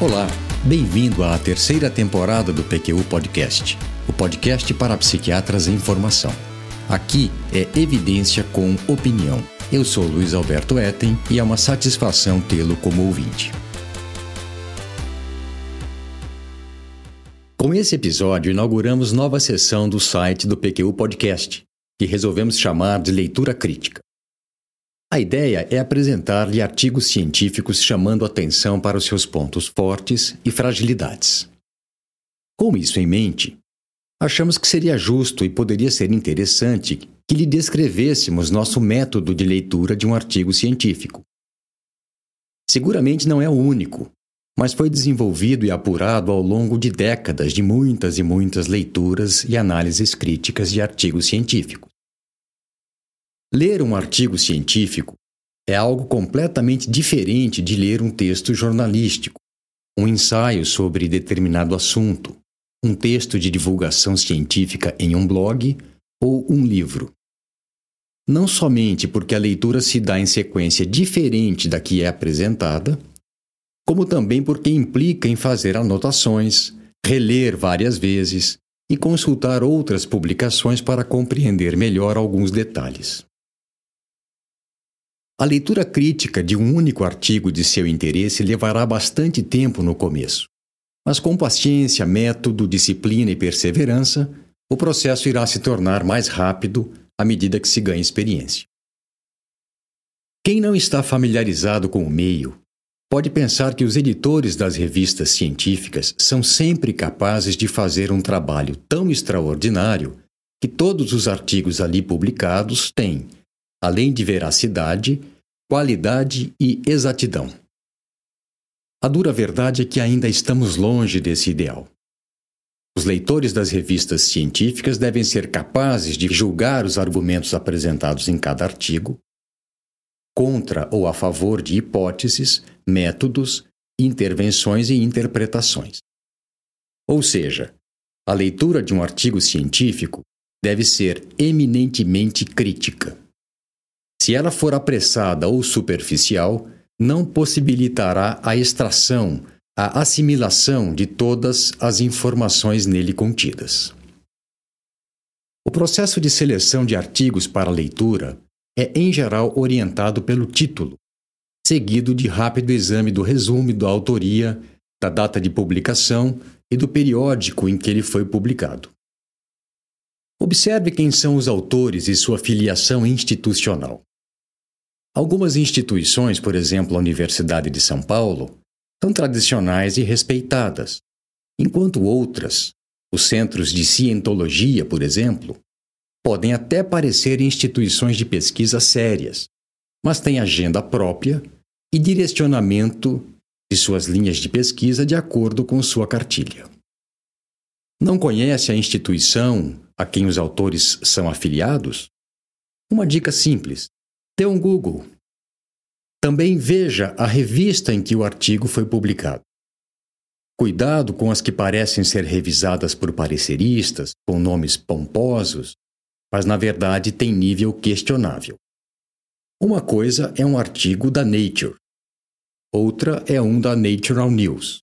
Olá, bem-vindo à terceira temporada do PQU Podcast, o podcast para psiquiatras em formação. Aqui é evidência com opinião. Eu sou Luiz Alberto Etten e é uma satisfação tê-lo como ouvinte. Com esse episódio, inauguramos nova sessão do site do PQU Podcast, que resolvemos chamar de Leitura Crítica. A ideia é apresentar-lhe artigos científicos chamando atenção para os seus pontos fortes e fragilidades. Com isso em mente, achamos que seria justo e poderia ser interessante que lhe descrevêssemos nosso método de leitura de um artigo científico. Seguramente não é o único, mas foi desenvolvido e apurado ao longo de décadas de muitas e muitas leituras e análises críticas de artigos científicos. Ler um artigo científico é algo completamente diferente de ler um texto jornalístico, um ensaio sobre determinado assunto, um texto de divulgação científica em um blog ou um livro. Não somente porque a leitura se dá em sequência diferente da que é apresentada, como também porque implica em fazer anotações, reler várias vezes e consultar outras publicações para compreender melhor alguns detalhes. A leitura crítica de um único artigo de seu interesse levará bastante tempo no começo. Mas com paciência, método, disciplina e perseverança, o processo irá se tornar mais rápido à medida que se ganha experiência. Quem não está familiarizado com o meio pode pensar que os editores das revistas científicas são sempre capazes de fazer um trabalho tão extraordinário que todos os artigos ali publicados têm, além de veracidade, qualidade e exatidão. A dura verdade é que ainda estamos longe desse ideal. Os leitores das revistas científicas devem ser capazes de julgar os argumentos apresentados em cada artigo, contra ou a favor de hipóteses, métodos, intervenções e interpretações. Ou seja, a leitura de um artigo científico deve ser eminentemente crítica. Se ela for apressada ou superficial, não possibilitará a extração, a assimilação de todas as informações nele contidas. O processo de seleção de artigos para leitura é, em geral, orientado pelo título, seguido de rápido exame do resumo da autoria, da data de publicação e do periódico em que ele foi publicado. Observe quem são os autores e sua filiação institucional. Algumas instituições, por exemplo, a Universidade de São Paulo, são tradicionais e respeitadas, enquanto outras, os centros de cientologia, por exemplo, podem até parecer instituições de pesquisa sérias, mas têm agenda própria e direcionamento de suas linhas de pesquisa de acordo com sua cartilha. Não conhece a instituição a quem os autores são afiliados? Uma dica simples: dê um Google. Também veja a revista em que o artigo foi publicado. Cuidado com as que parecem ser revisadas por pareceristas, com nomes pomposos, mas na verdade têm nível questionável. Uma coisa é um artigo da Nature, outra é um da Natural News.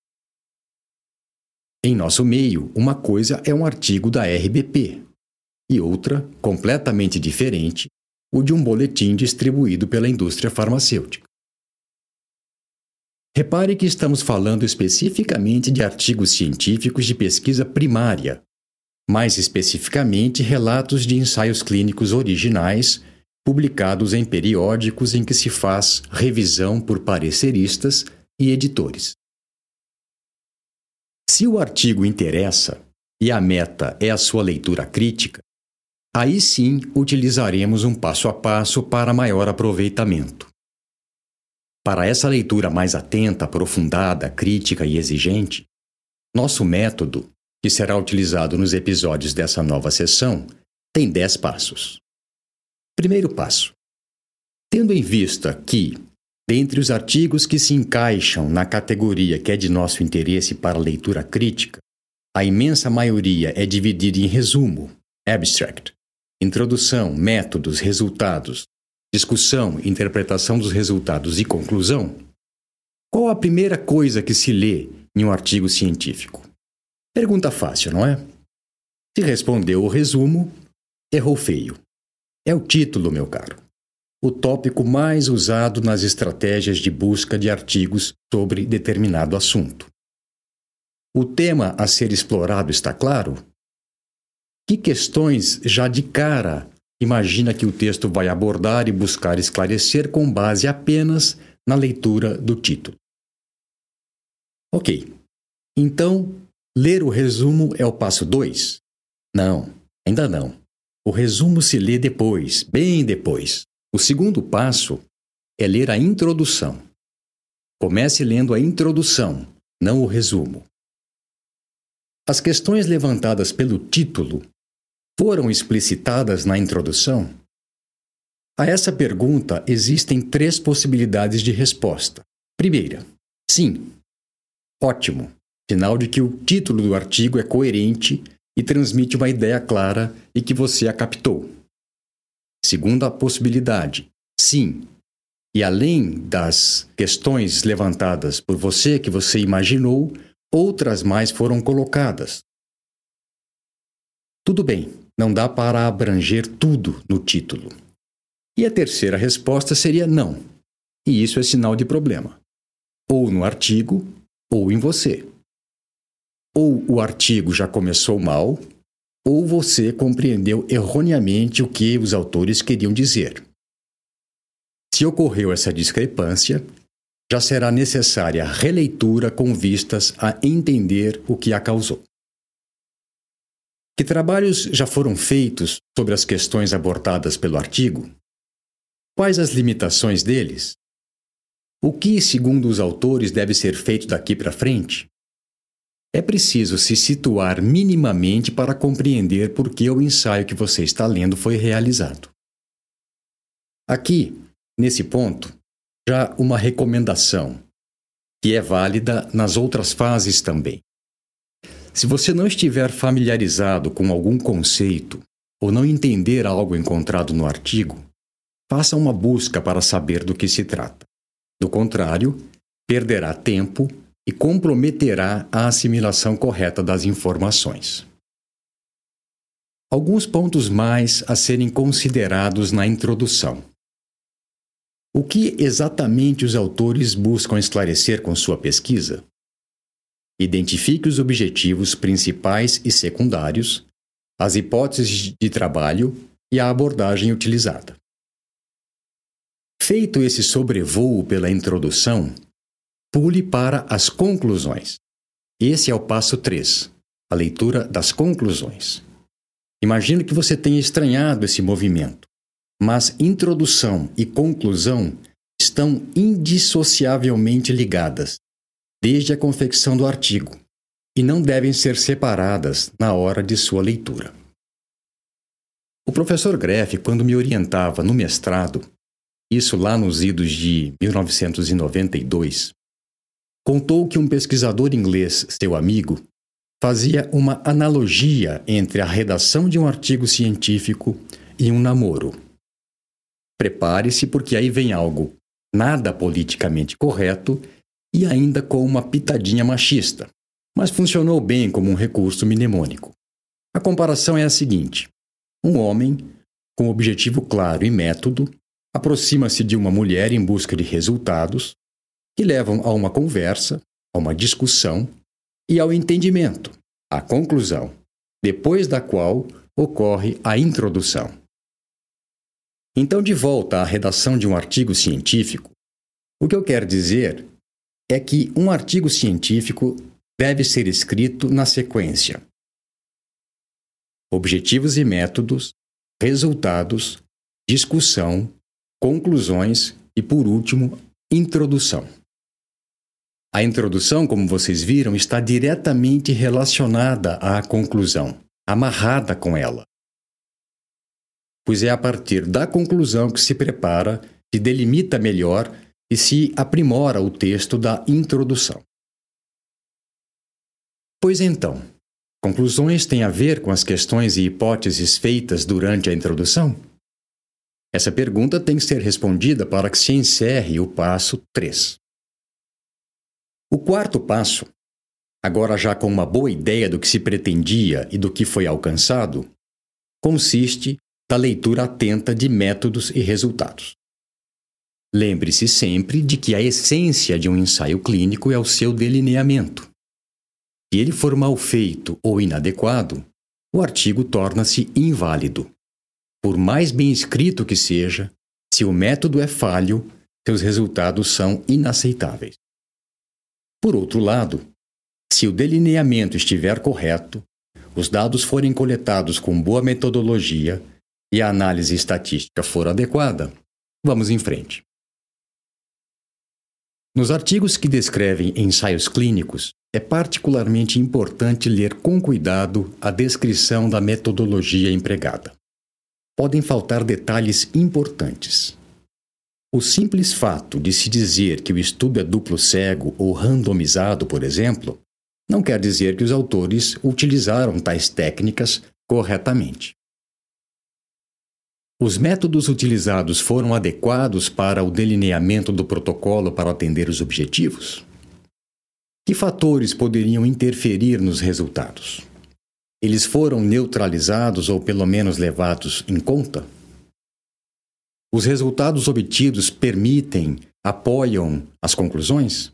Em nosso meio, uma coisa é um artigo da RBP e outra, completamente diferente, o de um boletim distribuído pela indústria farmacêutica. Repare que estamos falando especificamente de artigos científicos de pesquisa primária, mais especificamente relatos de ensaios clínicos originais publicados em periódicos em que se faz revisão por pareceristas e editores. Se o artigo interessa e a meta é a sua leitura crítica, Aí sim utilizaremos um passo a passo para maior aproveitamento. Para essa leitura mais atenta, aprofundada, crítica e exigente, nosso método, que será utilizado nos episódios dessa nova sessão, tem 10 passos. Primeiro passo: Tendo em vista que, dentre os artigos que se encaixam na categoria que é de nosso interesse para leitura crítica, a imensa maioria é dividida em resumo, abstract, Introdução, métodos, resultados, discussão, interpretação dos resultados e conclusão? Qual a primeira coisa que se lê em um artigo científico? Pergunta fácil, não é? Se respondeu o resumo, errou feio. É o título, meu caro. O tópico mais usado nas estratégias de busca de artigos sobre determinado assunto. O tema a ser explorado está claro? Que questões já de cara imagina que o texto vai abordar e buscar esclarecer com base apenas na leitura do título? Ok. Então, ler o resumo é o passo 2? Não, ainda não. O resumo se lê depois, bem depois. O segundo passo é ler a introdução. Comece lendo a introdução, não o resumo. As questões levantadas pelo título foram explicitadas na introdução? A essa pergunta existem três possibilidades de resposta. Primeira, sim. Ótimo, sinal de que o título do artigo é coerente e transmite uma ideia clara e que você a captou. Segunda possibilidade, sim. E além das questões levantadas por você que você imaginou, outras mais foram colocadas. Tudo bem, não dá para abranger tudo no título. E a terceira resposta seria não. E isso é sinal de problema. Ou no artigo, ou em você. Ou o artigo já começou mal, ou você compreendeu erroneamente o que os autores queriam dizer. Se ocorreu essa discrepância, já será necessária releitura com vistas a entender o que a causou. Que trabalhos já foram feitos sobre as questões abordadas pelo artigo? Quais as limitações deles? O que, segundo os autores, deve ser feito daqui para frente? É preciso se situar minimamente para compreender por que o ensaio que você está lendo foi realizado. Aqui, nesse ponto, já uma recomendação, que é válida nas outras fases também. Se você não estiver familiarizado com algum conceito ou não entender algo encontrado no artigo, faça uma busca para saber do que se trata. Do contrário, perderá tempo e comprometerá a assimilação correta das informações. Alguns pontos mais a serem considerados na introdução. O que exatamente os autores buscam esclarecer com sua pesquisa? Identifique os objetivos principais e secundários, as hipóteses de trabalho e a abordagem utilizada. Feito esse sobrevoo pela introdução, pule para as conclusões. Esse é o passo 3, a leitura das conclusões. Imagino que você tenha estranhado esse movimento. Mas introdução e conclusão estão indissociavelmente ligadas, desde a confecção do artigo, e não devem ser separadas na hora de sua leitura. O professor Greff, quando me orientava no mestrado, isso lá nos idos de 1992, contou que um pesquisador inglês, seu amigo, fazia uma analogia entre a redação de um artigo científico e um namoro. Prepare-se, porque aí vem algo nada politicamente correto e ainda com uma pitadinha machista, mas funcionou bem como um recurso mnemônico. A comparação é a seguinte: um homem, com objetivo claro e método, aproxima-se de uma mulher em busca de resultados que levam a uma conversa, a uma discussão e ao entendimento, a conclusão, depois da qual ocorre a introdução. Então, de volta à redação de um artigo científico, o que eu quero dizer é que um artigo científico deve ser escrito na sequência: objetivos e métodos, resultados, discussão, conclusões e, por último, introdução. A introdução, como vocês viram, está diretamente relacionada à conclusão, amarrada com ela pois é a partir da conclusão que se prepara, se delimita melhor e se aprimora o texto da introdução. Pois então, conclusões têm a ver com as questões e hipóteses feitas durante a introdução? Essa pergunta tem que ser respondida para que se encerre o passo 3. O quarto passo agora já com uma boa ideia do que se pretendia e do que foi alcançado, consiste da leitura atenta de métodos e resultados. Lembre-se sempre de que a essência de um ensaio clínico é o seu delineamento. Se ele for mal feito ou inadequado, o artigo torna-se inválido. Por mais bem escrito que seja, se o método é falho, seus resultados são inaceitáveis. Por outro lado, se o delineamento estiver correto, os dados forem coletados com boa metodologia e a análise estatística for adequada, vamos em frente. Nos artigos que descrevem ensaios clínicos, é particularmente importante ler com cuidado a descrição da metodologia empregada. Podem faltar detalhes importantes. O simples fato de se dizer que o estudo é duplo cego ou randomizado, por exemplo, não quer dizer que os autores utilizaram tais técnicas corretamente. Os métodos utilizados foram adequados para o delineamento do protocolo para atender os objetivos? Que fatores poderiam interferir nos resultados? Eles foram neutralizados ou pelo menos levados em conta? Os resultados obtidos permitem, apoiam as conclusões?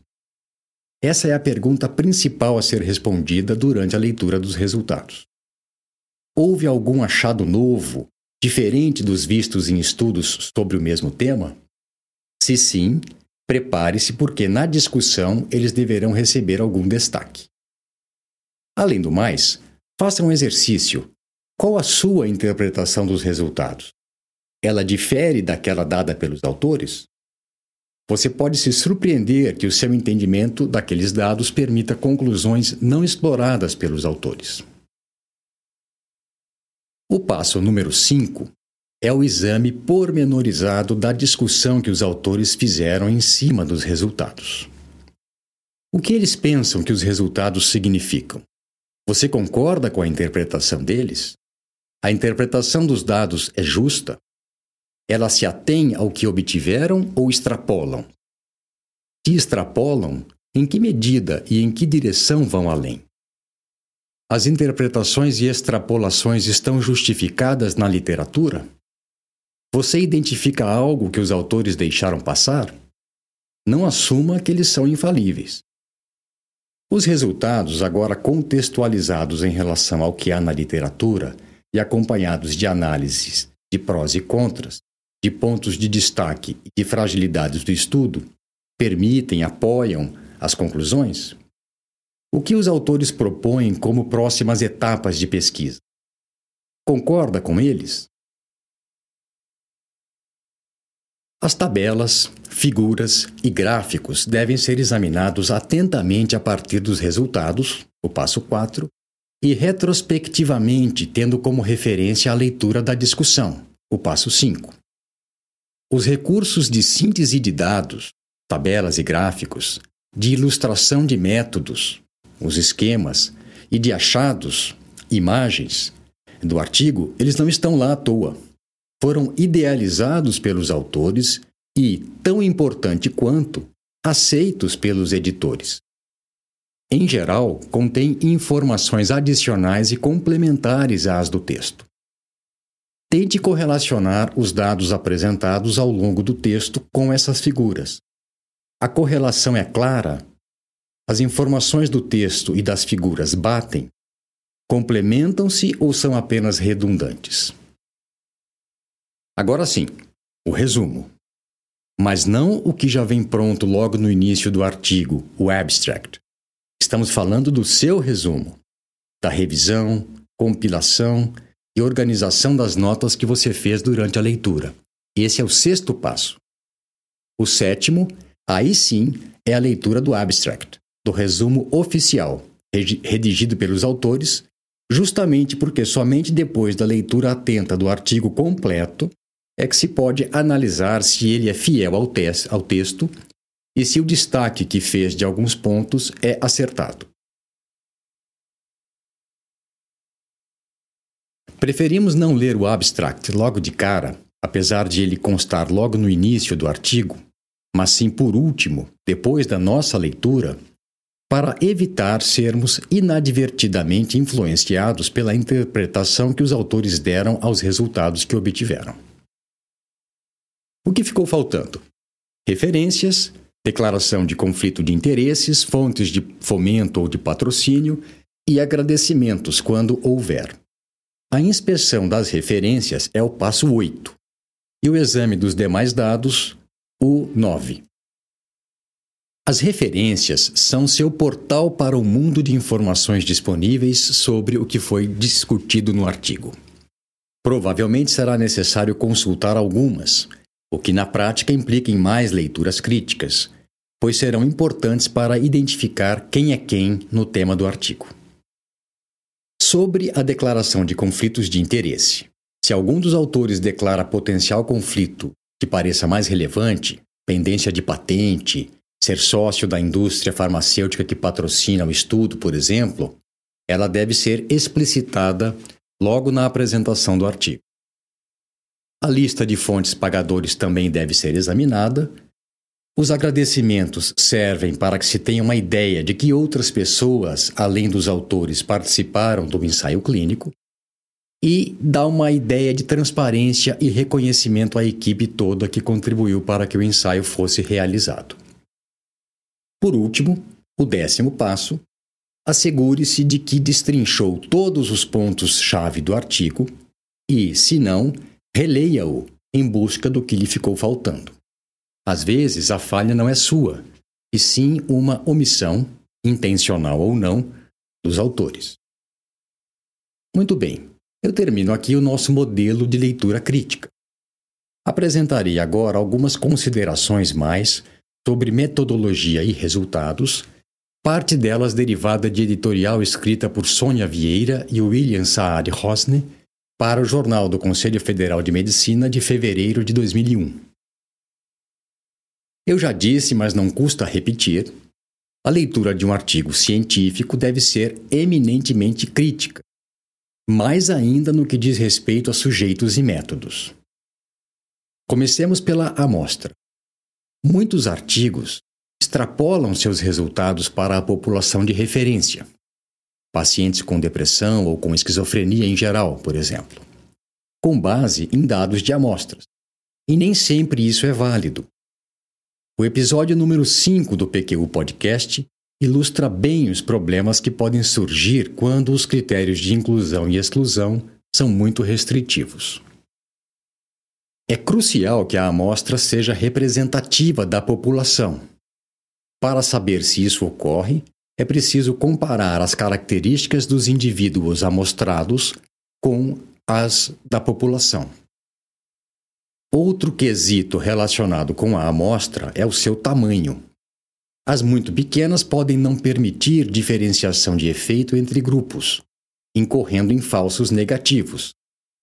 Essa é a pergunta principal a ser respondida durante a leitura dos resultados. Houve algum achado novo, diferente dos vistos em estudos sobre o mesmo tema? Se sim, prepare-se porque na discussão eles deverão receber algum destaque. Além do mais, faça um exercício. Qual a sua interpretação dos resultados? Ela difere daquela dada pelos autores? Você pode se surpreender que o seu entendimento daqueles dados permita conclusões não exploradas pelos autores. O passo número 5 é o exame pormenorizado da discussão que os autores fizeram em cima dos resultados. O que eles pensam que os resultados significam? Você concorda com a interpretação deles? A interpretação dos dados é justa? Ela se atém ao que obtiveram ou extrapolam? Se extrapolam, em que medida e em que direção vão além? As interpretações e extrapolações estão justificadas na literatura? Você identifica algo que os autores deixaram passar? Não assuma que eles são infalíveis. Os resultados, agora contextualizados em relação ao que há na literatura e acompanhados de análises de prós e contras, de pontos de destaque e de fragilidades do estudo permitem, apoiam as conclusões? O que os autores propõem como próximas etapas de pesquisa? Concorda com eles? As tabelas, figuras e gráficos devem ser examinados atentamente a partir dos resultados, o passo 4, e retrospectivamente, tendo como referência a leitura da discussão, o passo 5. Os recursos de síntese de dados, tabelas e gráficos, de ilustração de métodos, os esquemas e de achados, imagens do artigo, eles não estão lá à toa. Foram idealizados pelos autores e, tão importante quanto, aceitos pelos editores. Em geral, contém informações adicionais e complementares às do texto. Tente correlacionar os dados apresentados ao longo do texto com essas figuras. A correlação é clara? As informações do texto e das figuras batem? Complementam-se ou são apenas redundantes? Agora sim, o resumo. Mas não o que já vem pronto logo no início do artigo, o abstract. Estamos falando do seu resumo, da revisão, compilação e organização das notas que você fez durante a leitura. Esse é o sexto passo. O sétimo, aí sim, é a leitura do abstract, do resumo oficial, redigido pelos autores, justamente porque somente depois da leitura atenta do artigo completo é que se pode analisar se ele é fiel ao, te ao texto e se o destaque que fez de alguns pontos é acertado. Preferimos não ler o abstract logo de cara, apesar de ele constar logo no início do artigo, mas sim por último, depois da nossa leitura, para evitar sermos inadvertidamente influenciados pela interpretação que os autores deram aos resultados que obtiveram. O que ficou faltando? Referências, declaração de conflito de interesses, fontes de fomento ou de patrocínio e agradecimentos quando houver. A inspeção das referências é o passo 8 e o exame dos demais dados, o 9. As referências são seu portal para o mundo de informações disponíveis sobre o que foi discutido no artigo. Provavelmente será necessário consultar algumas, o que na prática implica em mais leituras críticas, pois serão importantes para identificar quem é quem no tema do artigo. Sobre a declaração de conflitos de interesse. Se algum dos autores declara potencial conflito que pareça mais relevante, pendência de patente, ser sócio da indústria farmacêutica que patrocina o estudo, por exemplo, ela deve ser explicitada logo na apresentação do artigo. A lista de fontes pagadores também deve ser examinada. Os agradecimentos servem para que se tenha uma ideia de que outras pessoas, além dos autores, participaram do ensaio clínico e dá uma ideia de transparência e reconhecimento à equipe toda que contribuiu para que o ensaio fosse realizado. Por último, o décimo passo, assegure-se de que destrinchou todos os pontos-chave do artigo e, se não, releia-o em busca do que lhe ficou faltando. Às vezes, a falha não é sua, e sim uma omissão, intencional ou não, dos autores. Muito bem, eu termino aqui o nosso modelo de leitura crítica. Apresentarei agora algumas considerações mais sobre metodologia e resultados, parte delas derivada de editorial escrita por Sônia Vieira e William Saad Hosne para o Jornal do Conselho Federal de Medicina de fevereiro de 2001. Eu já disse, mas não custa repetir, a leitura de um artigo científico deve ser eminentemente crítica, mais ainda no que diz respeito a sujeitos e métodos. Comecemos pela amostra. Muitos artigos extrapolam seus resultados para a população de referência, pacientes com depressão ou com esquizofrenia em geral, por exemplo, com base em dados de amostras. E nem sempre isso é válido. O episódio número 5 do PQU Podcast ilustra bem os problemas que podem surgir quando os critérios de inclusão e exclusão são muito restritivos. É crucial que a amostra seja representativa da população. Para saber se isso ocorre, é preciso comparar as características dos indivíduos amostrados com as da população. Outro quesito relacionado com a amostra é o seu tamanho. As muito pequenas podem não permitir diferenciação de efeito entre grupos, incorrendo em falsos negativos,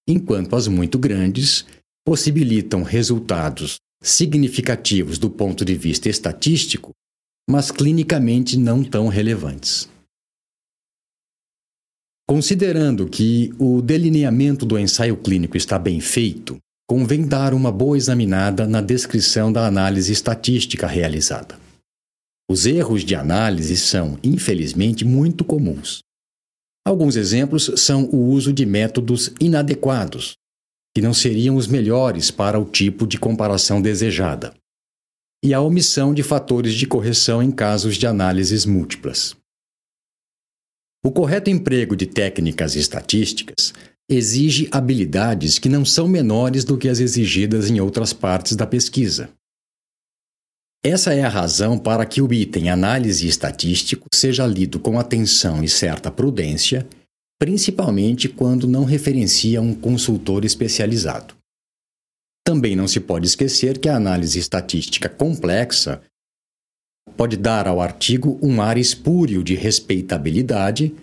enquanto as muito grandes possibilitam resultados significativos do ponto de vista estatístico, mas clinicamente não tão relevantes. Considerando que o delineamento do ensaio clínico está bem feito, convém dar uma boa examinada na descrição da análise estatística realizada. Os erros de análise são, infelizmente, muito comuns. Alguns exemplos são o uso de métodos inadequados, que não seriam os melhores para o tipo de comparação desejada, e a omissão de fatores de correção em casos de análises múltiplas. O correto emprego de técnicas estatísticas exige habilidades que não são menores do que as exigidas em outras partes da pesquisa. Essa é a razão para que o item análise estatístico seja lido com atenção e certa prudência principalmente quando não referencia um consultor especializado. Também não se pode esquecer que a análise estatística complexa pode dar ao artigo um ar espúrio de respeitabilidade,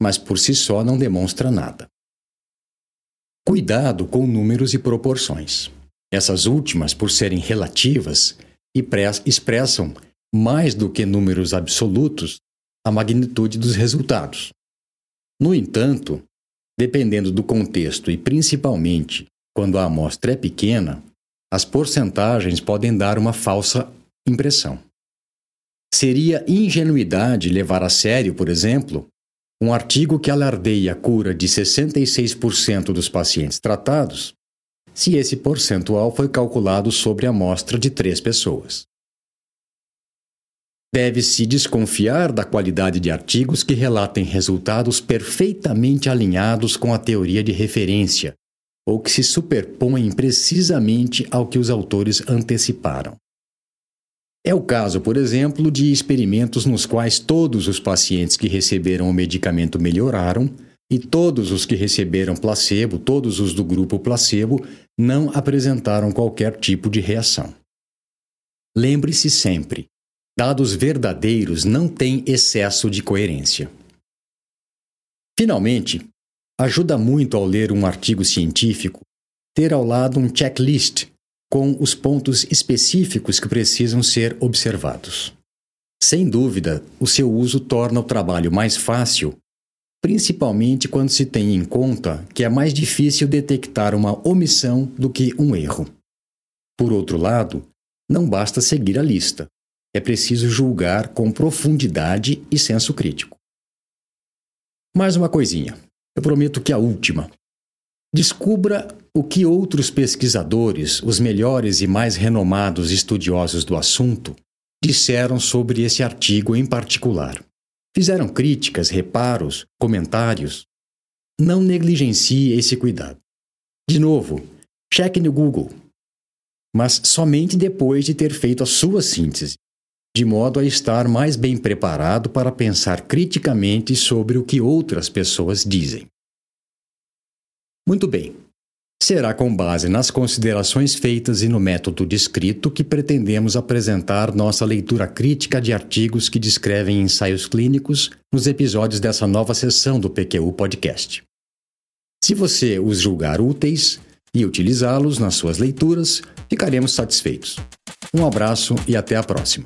mas por si só não demonstra nada. Cuidado com números e proporções. Essas últimas, por serem relativas, expressam mais do que números absolutos a magnitude dos resultados. No entanto, dependendo do contexto e principalmente quando a amostra é pequena, as porcentagens podem dar uma falsa impressão. Seria ingenuidade levar a sério, por exemplo, um artigo que alardeia a cura de 66% dos pacientes tratados, se esse percentual foi calculado sobre a amostra de três pessoas. Deve-se desconfiar da qualidade de artigos que relatem resultados perfeitamente alinhados com a teoria de referência, ou que se superpõem precisamente ao que os autores anteciparam. É o caso, por exemplo, de experimentos nos quais todos os pacientes que receberam o medicamento melhoraram e todos os que receberam placebo, todos os do grupo placebo, não apresentaram qualquer tipo de reação. Lembre-se sempre: dados verdadeiros não têm excesso de coerência. Finalmente, ajuda muito ao ler um artigo científico ter ao lado um checklist com os pontos específicos que precisam ser observados. Sem dúvida, o seu uso torna o trabalho mais fácil, principalmente quando se tem em conta que é mais difícil detectar uma omissão do que um erro. Por outro lado, não basta seguir a lista, é preciso julgar com profundidade e senso crítico. Mais uma coisinha, eu prometo que a última. Descubra o que outros pesquisadores, os melhores e mais renomados estudiosos do assunto, disseram sobre esse artigo em particular. Fizeram críticas, reparos, comentários. Não negligencie esse cuidado. De novo, cheque no Google, mas somente depois de ter feito a sua síntese, de modo a estar mais bem preparado para pensar criticamente sobre o que outras pessoas dizem. Muito bem. Será com base nas considerações feitas e no método descrito que pretendemos apresentar nossa leitura crítica de artigos que descrevem ensaios clínicos nos episódios dessa nova sessão do PQU Podcast. Se você os julgar úteis e utilizá-los nas suas leituras, ficaremos satisfeitos. Um abraço e até a próxima.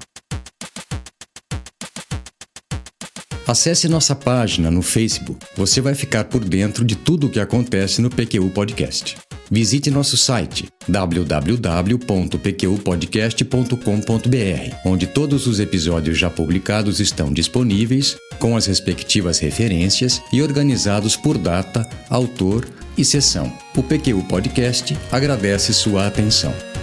Acesse nossa página no Facebook. Você vai ficar por dentro de tudo o que acontece no PQU Podcast. Visite nosso site www.pqpodcast.com.br, onde todos os episódios já publicados estão disponíveis, com as respectivas referências e organizados por data, autor e sessão. O PQU Podcast agradece sua atenção.